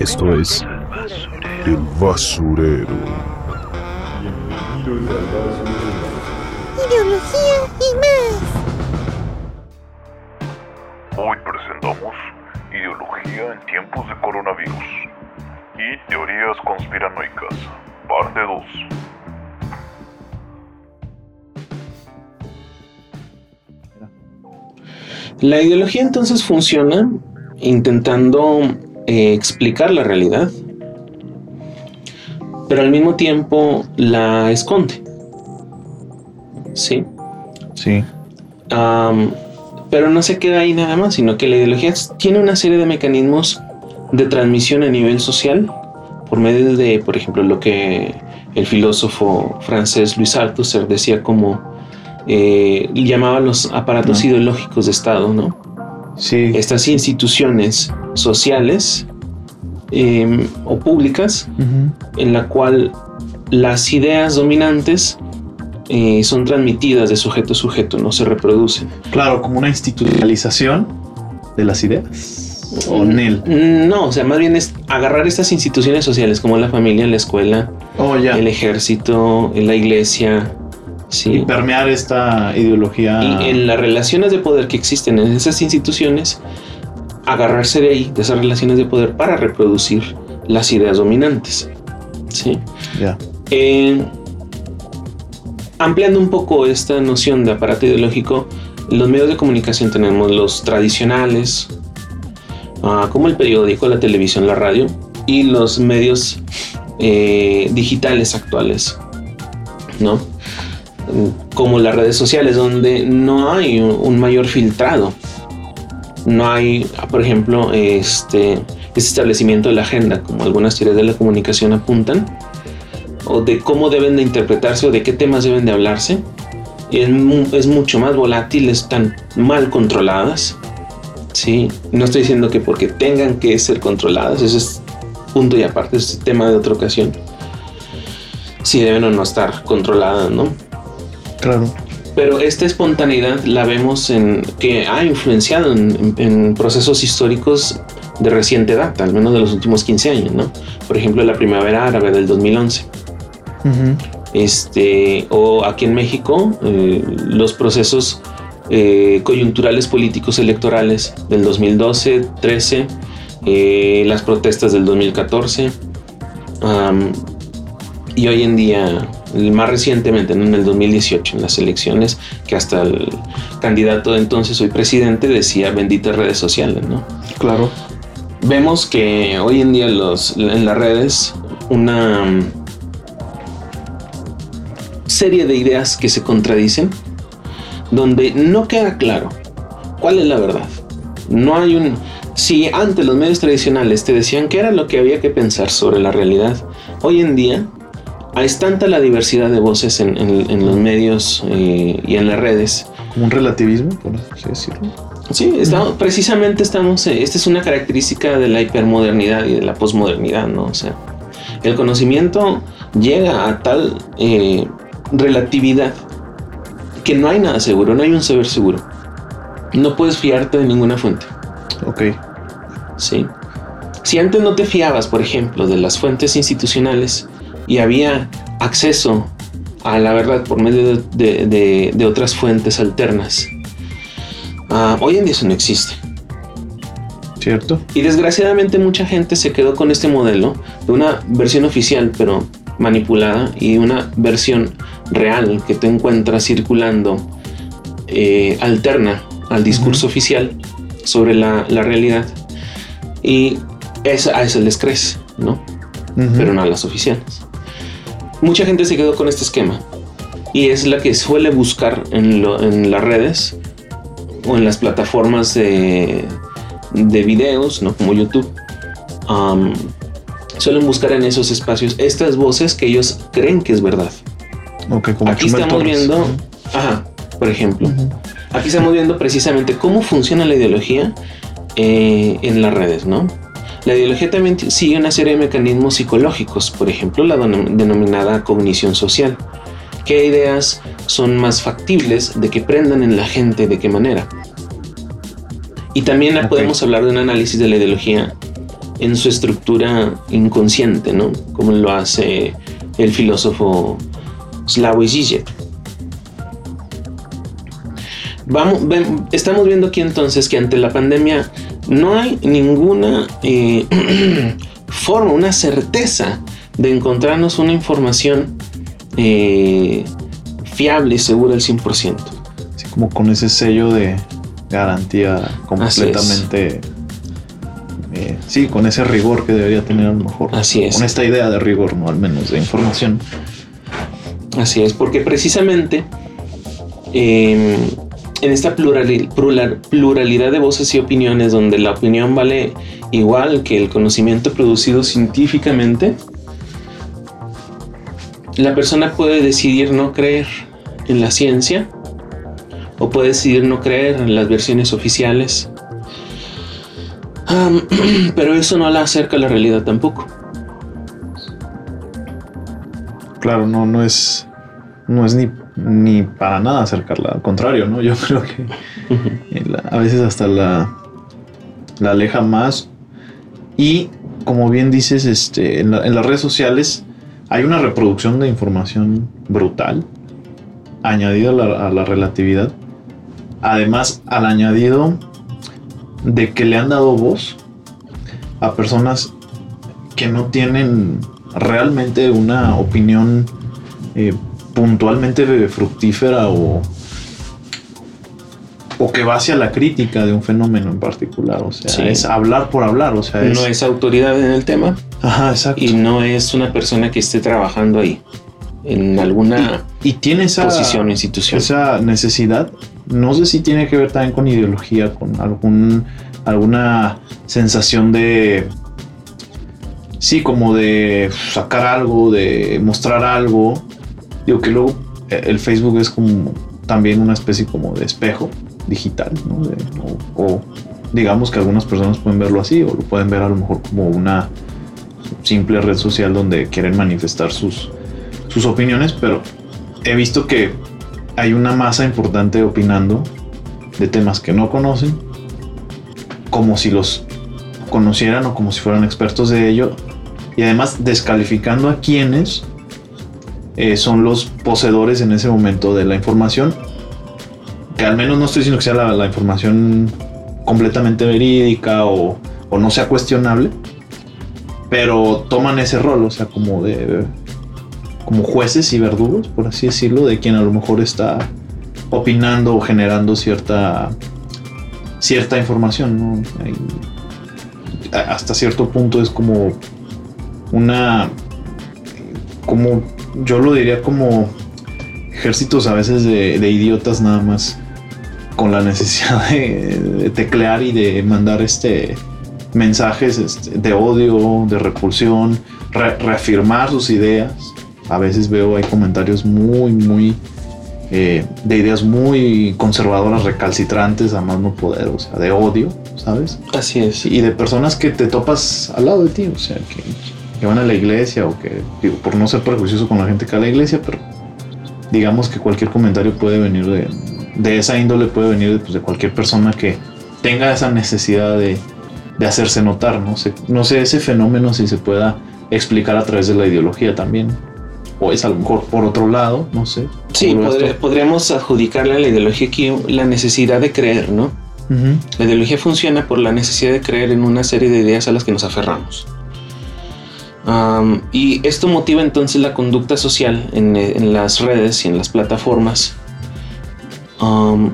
Esto es El Basurero. Ideología y más. Hoy presentamos Ideología en tiempos de coronavirus y Teorías conspiranoicas, parte 2. La ideología entonces funciona intentando eh, explicar la realidad, pero al mismo tiempo la esconde. ¿Sí? Sí. Pero no se queda ahí nada más, sino que la ideología tiene una serie de mecanismos de transmisión a nivel social por medio de, por ejemplo, lo que el filósofo francés Louis Althusser decía como eh, llamaba los aparatos ideológicos de Estado, ¿no? Sí. Estas instituciones sociales eh, o públicas en la cual las ideas dominantes eh, son transmitidas de sujeto a sujeto, no se reproducen. Claro, como una institucionalización de las ideas. O NEL. No, o sea, más bien es agarrar estas instituciones sociales como la familia, la escuela, Oh, ya. el ejército, la iglesia, Y permear esta ideología. Y en las relaciones de poder que existen en esas instituciones, agarrarse de ahí, de esas relaciones de poder, para reproducir las ideas dominantes. Sí. Ya. Eh, ampliando un poco esta noción de aparato ideológico, los medios de comunicación tenemos los tradicionales, ah, como el periódico, la televisión, la radio, y los medios eh, digitales actuales, ¿no? Como las redes sociales, donde no hay un, mayor filtrado. No hay, por ejemplo, este, este establecimiento de la agenda, como algunas teorías de la comunicación apuntan, o de cómo deben de interpretarse o de qué temas deben de hablarse. Es, es mucho más volátil, están mal controladas. Sí, no estoy diciendo que porque tengan que ser controladas, eso es punto y aparte, es tema de otra ocasión. Si deben o no estar controladas, ¿no? Claro. Pero esta espontaneidad la vemos en que ha influenciado en, procesos históricos de reciente data, al menos de los últimos 15 años, ¿no? Por ejemplo, la primavera árabe del 2011. Ujú. Este, o aquí en México, eh, los procesos eh, coyunturales políticos electorales del 2012, 13, eh, las protestas del 2014, am, y hoy en día, más recientemente, ¿no? en el 2018, en las elecciones, que hasta el candidato de entonces, hoy presidente, decía benditas redes sociales, ¿no? Claro. Vemos que hoy en día los, en las redes una mm, serie de ideas que se contradicen, donde no queda claro cuál es la verdad. No hay un... Si antes los medios tradicionales te decían qué era lo que había que pensar sobre la realidad, hoy en día es tanta la diversidad de voces en, en- en los medios eh, y en las redes Como un relativismo, por así decirlo. Sí, estamos, precisamente estamos, eh, esta es una característica de la hipermodernidad y de la posmodernidad, ¿no? O sea, el conocimiento llega a tal eh, relatividad que no hay nada seguro, no hay un saber seguro. No puedes fiarte de ninguna fuente, Ok. ¿sí? Si antes no te fiabas, por ejemplo, de las fuentes institucionales y había acceso a la verdad por medio de, de- de- de otras fuentes alternas, ah, hoy en día eso no existe. ¿Cierto? Y desgraciadamente mucha gente se quedó con este modelo de una versión oficial pero manipulada y una versión real que te encuentras circulando eh, alterna al discurso oficial sobre la, la realidad. Y a eso les crees, ¿no? Pero no a las oficiales. Mucha gente se quedó con este esquema y es la que suele buscar en, lo- en las redes o en las plataformas de, de videos, ¿no? Como YouTube. Am, suelen buscar en esos espacios estas voces que ellos creen que es verdad. Como Aquí Chumel estamos Torres. viendo, ajá, por ejemplo, aquí estamos viendo precisamente cómo funciona la ideología eh, en las redes, ¿no? La ideología también sigue una serie de mecanismos psicológicos, por ejemplo, la denom- denominada cognición social. ¿Qué ideas son más factibles de que prendan en la gente? ¿De qué manera? Y también podemos hablar de un análisis de la ideología en su estructura inconsciente, ¿no? Como lo hace el filósofo Slavoj Žižek. Vamos, ven- estamos viendo aquí entonces que ante la pandemia no hay ninguna eh, forma, una certeza de encontrarnos una información eh, fiable y segura al 100%. Así como con ese sello de garantía completamente. eh, sí, con ese rigor que debería tener a lo mejor. Así es. Con esta idea de rigor, ¿no? Al menos de información. Así es, porque precisamente eh, en esta plurali- plural- pluralidad de voces y opiniones, donde la opinión vale igual que el conocimiento producido científicamente, la persona puede decidir no creer en la ciencia o puede decidir no creer en las versiones oficiales. Pero eso no la acerca a la realidad tampoco. Claro, no, no es. No es ni, ni para nada acercarla. Al contrario, ¿no? Yo creo que a veces hasta la, la aleja más. Y como bien dices, este, en, la- en las redes sociales hay una reproducción de información brutal añadida a la, a la relatividad. Además, al añadido de que le han dado voz a personas que no tienen realmente una opinión eh, puntualmente fructífera o, o que va hacia la crítica de un fenómeno en particular. O sea, Sí. es hablar por hablar. O sea, es, No es autoridad en el tema. Ajá, exacto. y no es una persona que esté trabajando ahí en alguna Y tiene esa, posición o institución. esa necesidad. No sé si tiene que ver también con ideología, con algún, alguna sensación de. Sí, como de sacar algo, de mostrar algo. Digo que luego eh, el Facebook es como también una especie como de espejo digital, ¿no? O, o digamos que algunas personas pueden verlo así, o lo pueden ver a lo mejor como una simple red social donde quieren manifestar sus, sus opiniones, pero he visto que hay una masa importante opinando de temas que no conocen, como si los conocieran o como si fueran expertos de ello, y además descalificando a quienes eh, son los poseedores en ese momento de la información, que al menos no estoy diciendo que sea la, información completamente verídica o, o no sea cuestionable, pero toman ese rol, o sea, como de como jueces y verdugos, por así decirlo, de quien a lo mejor está opinando o generando cierta cierta información, hasta cierto punto es como una como yo lo diría como ejércitos a veces de, de idiotas nada más con la necesidad de, de teclear y de mandar este mensajes este, de odio, de repulsión, re- reafirmar sus ideas. A veces veo hay comentarios muy, muy eh, de ideas muy conservadoras, recalcitrantes, a más no poder, o sea, de odio, ¿sabes? Así es. Y de personas que te topas al lado de ti, o sea, que, que van a la iglesia o que, digo, por no ser prejuicioso con la gente que va a la iglesia, pero digamos que cualquier comentario puede venir de, de esa índole, puede venir pues, de cualquier persona que tenga esa necesidad de, de hacerse notar, no sé, no sé ese fenómeno si se pueda explicar a través de la ideología también. O es a lo mejor por otro lado, no sé. Sí, ¿Cómo lo ves podré- podríamos adjudicarle a la ideología aquí la necesidad de creer, ¿no? Ujú. La ideología funciona por la necesidad de creer en una serie de ideas a las que nos aferramos. Am, y esto motiva entonces la conducta social en, en las redes y en las plataformas. Am,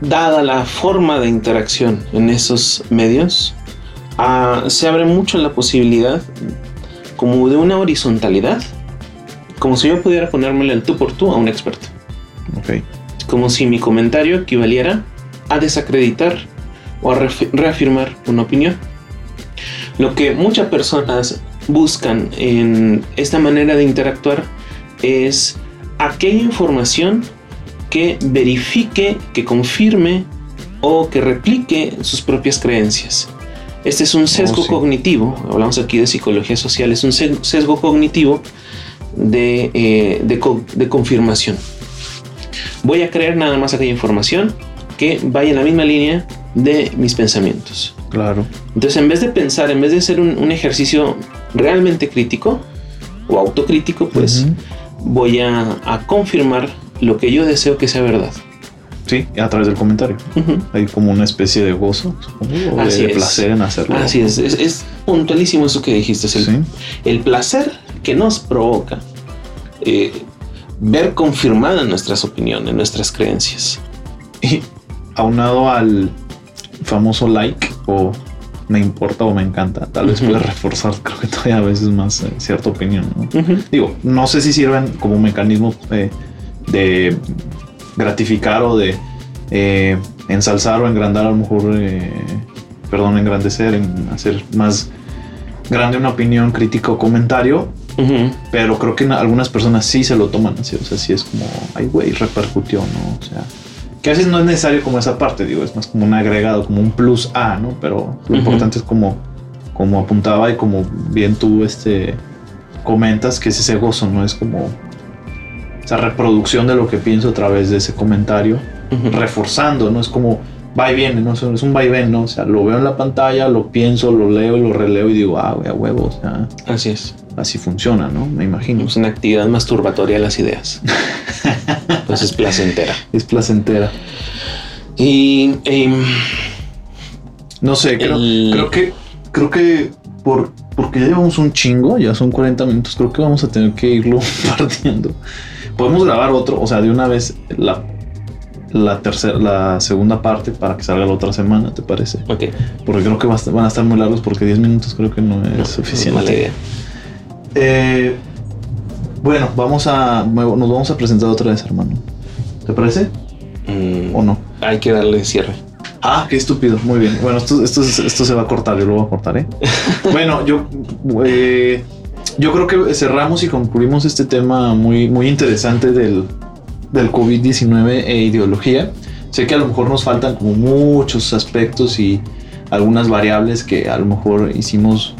dada la forma de interacción en esos medios, ah, se abre mucho la posibilidad como de una horizontalidad, como si yo pudiera ponérmele el tú por tú a un experto Ok. como si mi comentario equivaliera a desacreditar o a reafirmar una opinión. Lo que muchas personas buscan en esta manera de interactuar es aquella información que verifique, que confirme o que replique sus propias creencias. Este es un sesgo sí. cognitivo, hablamos aquí de psicología social, es un se- sesgo cognitivo de, eh, de co- de confirmación voy a creer nada más aquella información que vaya en la misma línea de mis pensamientos. Claro. Entonces, en vez de pensar, en vez de hacer un, un ejercicio realmente crítico o autocrítico, pues voy a, a confirmar lo que yo deseo que sea verdad. Sí, a través del comentario. Hay como una especie de gozo, supongo, o Así de es. placer en hacerlo. Así es, es, es puntualísimo eso que dijiste. Es el, Sí. el placer que nos provoca eh, ver confirmadas nuestras opiniones, nuestras creencias. Y aunado al famoso like o me importa o me encanta, tal vez Ujú. puede reforzar, creo que todavía a veces más eh, cierta opinión. Digo, no sé si sirven como mecanismo eh, de gratificar o de eh, ensalzar o engrandar, a lo mejor, perdón, engrandecer, en hacer más grande una opinión, crítica o comentario, pero creo que algunas personas sí se lo toman así, o sea, sí es como, ay, güey, repercutió, ¿no? O sea, que a veces no es necesario como esa parte, digo, es más como un agregado, como un plus A, ¿no? Pero lo importante es como, como apuntaba y como bien tú, este, comentas que es ese gozo, ¿no? Es como esa reproducción de lo que pienso a través de ese comentario, reforzando, ¿no? Es como va y viene, ¿no? Es un va y ven, ¿no? O sea, lo veo en la pantalla, lo pienso, lo leo y lo releo y digo, ah, güey, a huevo, o sea, Así es. Así funciona, ¿no? Me imagino. Es una actividad masturbatoria de las ideas. pues es placentera. Es placentera. Y em, No sé, creo, El- creo que creo que por porque ya llevamos un chingo, ya son 40 minutos, creo que vamos a tener que irlo partiendo. Podemos grabar otro, o sea, de una vez la la tercera, la segunda parte para que salga la otra semana, ¿te parece? ok, Porque creo que van a estar muy largos porque 10 minutos creo que no es no, suficiente. Mala idea. Eh, bueno, vamos a nos vamos a presentar otra vez, hermano. ¿Te parece? Mm, ¿O no? Hay que darle cierre. Ah, qué estúpido. Muy bien. Bueno, esto, esto, esto se va a cortar. Yo lo voy a cortar, ¿eh? bueno, yo, eh, yo creo que cerramos y concluimos este tema muy, muy interesante del, del COVID-19 e ideología. Sé que a lo mejor nos faltan como muchos aspectos y algunas variables que a lo mejor hicimos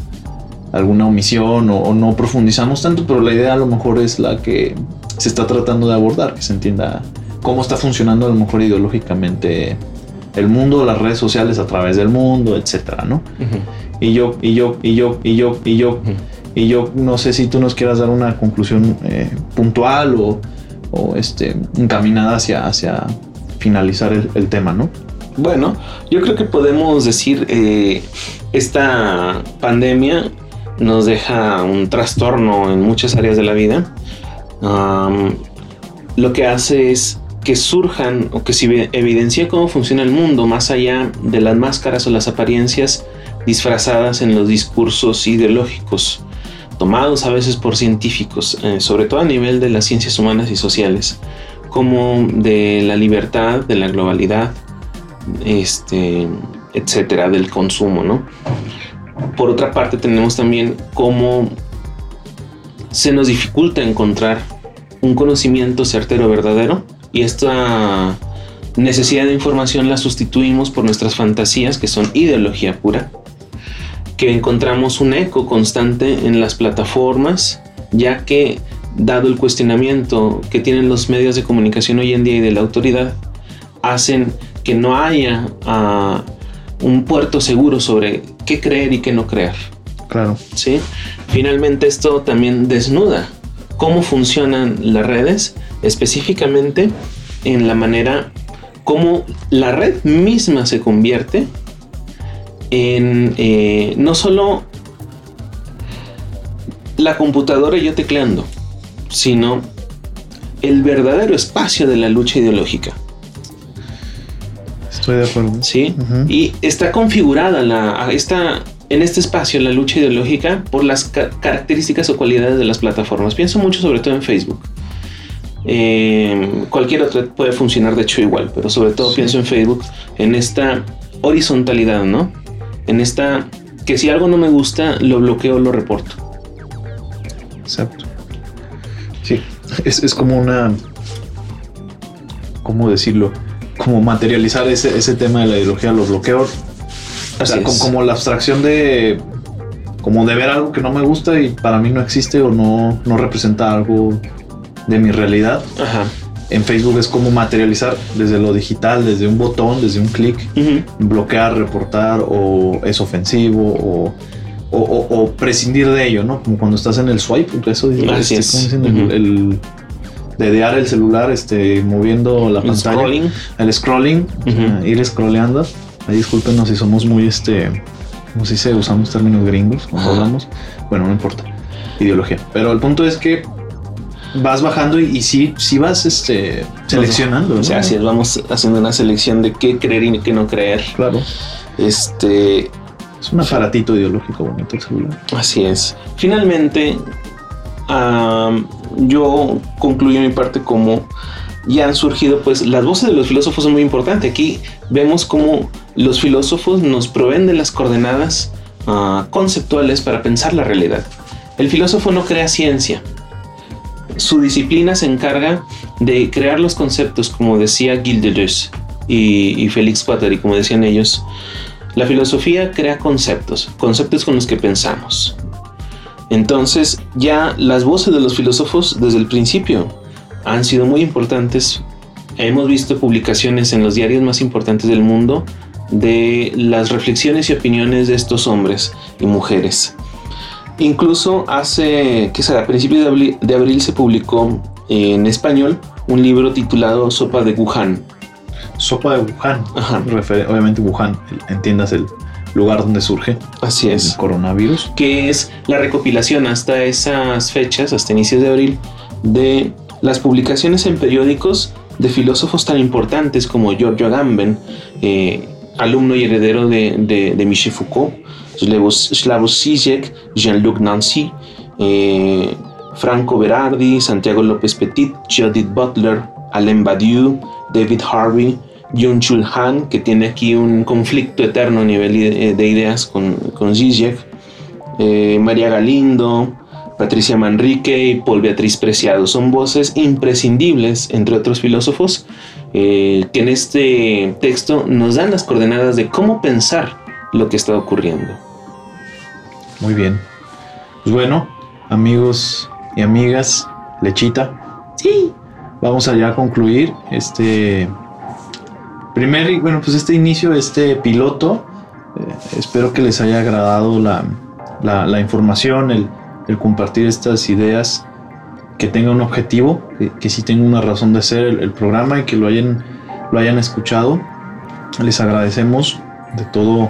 alguna omisión o, o no profundizamos tanto, pero la idea a lo mejor es la que se está tratando de abordar, que se entienda cómo está funcionando a lo mejor ideológicamente el mundo, las redes sociales a través del mundo, etcétera, ¿no? Y yo, y yo, y yo, y yo, y yo, y yo no sé si tú nos quieras dar una conclusión eh, puntual o, o, este, encaminada hacia, hacia finalizar el, el tema, ¿no? Bueno, yo creo que podemos decir eh, esta pandemia nos deja un trastorno en muchas áreas de la vida. Lo que hace es que surjan o que se evidencie cómo funciona el mundo más allá de las máscaras o las apariencias disfrazadas en los discursos ideológicos, tomados a veces por científicos, eh, sobre todo a nivel de las ciencias humanas y sociales, como de la libertad, de la globalidad, este, etcétera, del consumo, ¿no? Por otra parte, tenemos también cómo se nos dificulta encontrar un conocimiento certero verdadero y esta necesidad de información la sustituimos por nuestras fantasías que son ideología pura que encontramos un eco constante en las plataformas ya que dado el cuestionamiento que tienen los medios de comunicación hoy en día y de la autoridad hacen que no haya ah, un puerto seguro sobre qué creer y qué no creer Claro. ¿sí? Finalmente esto también desnuda cómo funcionan las redes, específicamente en la manera como la red misma se convierte en eh, no solo la computadora y yo tecleando, sino el verdadero espacio de la lucha ideológica. Estoy de acuerdo. ¿sí? Y está configurada la, esta, en este espacio la lucha ideológica por las ca- características o cualidades de las plataformas. Pienso mucho sobre todo en Facebook. Eh, cualquier otra puede funcionar de hecho igual, pero sobre todo Sí. pienso en Facebook, en esta horizontalidad, ¿no? En esta que si algo no me gusta, lo bloqueo, lo reporto. Exacto. Sí, es, es como una. ¿Cómo decirlo? Como materializar ese, ese tema de la ideología, los bloqueos. O sea, como, como la abstracción de. Como de ver algo que no me gusta y para mí no existe o no, no representa algo de mi realidad. Ajá. en Facebook es como materializar desde lo digital, desde un botón, desde un clic, Ujú. bloquear, reportar o es ofensivo o, o, o- o prescindir de ello, ¿no? Como cuando estás en el swipe, eso de- Así este, es. ¿cómo dicen? El- el, dedear el celular, este, moviendo la El pantalla, scrolling. el scrolling, Ujú. ah, ir scrolleando. Ahí discúlpenos si somos muy, este, ¿cómo se dice? Usamos términos gringos cuando hablamos. Bueno, no importa. Ideología. Pero el punto es que vas bajando y, y sí, sí vas este, seleccionando. O ¿no? sea, así es, vamos haciendo una selección de qué creer y qué no creer. Claro. Este, Es un aparatito ideológico bonito el celular. Así es. Finalmente, yo concluyo mi parte como ya han surgido, pues las voces de los filósofos son muy importantes. Aquí vemos cómo los filósofos nos proveen de las coordenadas ah, conceptuales para pensar la realidad. El filósofo no crea ciencia. Su disciplina se encarga de crear los conceptos, como decía Deleuze y, y Félix Guattari, como decían ellos. La filosofía crea conceptos, conceptos con los que pensamos. Entonces, ya las voces de los filósofos desde el principio han sido muy importantes. Hemos visto publicaciones en los diarios más importantes del mundo de las reflexiones y opiniones de estos hombres y mujeres. Incluso hace, ¿qué será? A principios de abril, de abril se publicó en español un libro titulado Sopa de Wuhan. Sopa de Wuhan. Ajá. Refer- obviamente Wuhan, entiendas el lugar donde surge Así el es. coronavirus. que es la recopilación hasta esas fechas, hasta inicios de abril, de las publicaciones en periódicos de filósofos tan importantes como Giorgio Agamben, eh, alumno y heredero de, de, de Michel Foucault, Slavoj Slavoj Žižek, Jean-Luc Nancy, eh, Franco Berardi, Santiago López Petit, Judith Butler, Alain Badiou, David Harvey, Byung-Chul Han, que tiene aquí un conflicto eterno a nivel ide- de ideas con, con Zizek, eh, María Galindo, Patricia Manrique y Paul Beatriz Preciado. Son voces imprescindibles, entre otros filósofos, eh, que en este texto nos dan las coordenadas de cómo pensar lo que está ocurriendo. Muy bien. Pues bueno, amigos y amigas, Lechita. Sí. Vamos allá a concluir este primer, bueno, pues este inicio, este piloto. Eh, espero que les haya agradado la, la- la información, el, el compartir estas ideas, que tenga un objetivo, que, que sí tenga una razón de ser el, el programa y que lo hayan, lo hayan escuchado. Les agradecemos de todo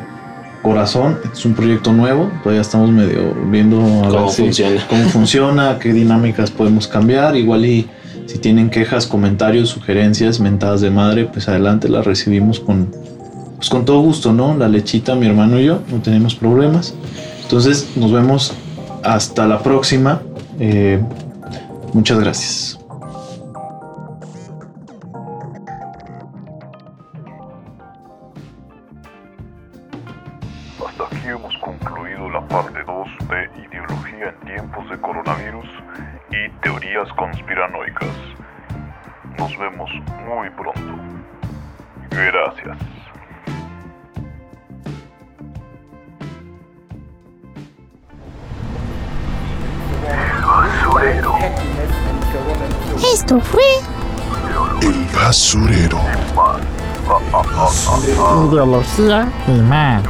corazón. Es un proyecto nuevo, todavía estamos medio viendo a ver ¿Cómo si- funciona? cómo funciona, qué dinámicas podemos cambiar. Igual y si tienen quejas, comentarios, sugerencias, mentadas de madre, pues adelante las recibimos con, pues con todo gusto, ¿no? La lechita, mi hermano y yo, no tenemos problemas. Entonces nos vemos hasta la próxima. Eh, muchas gracias. Hasta aquí hemos concluido la parte 2 de Ideología en tiempos de coronavirus y teorías conspiranoicas. Nos vemos muy pronto. Gracias. Esto fue El basurero. Ideología y más.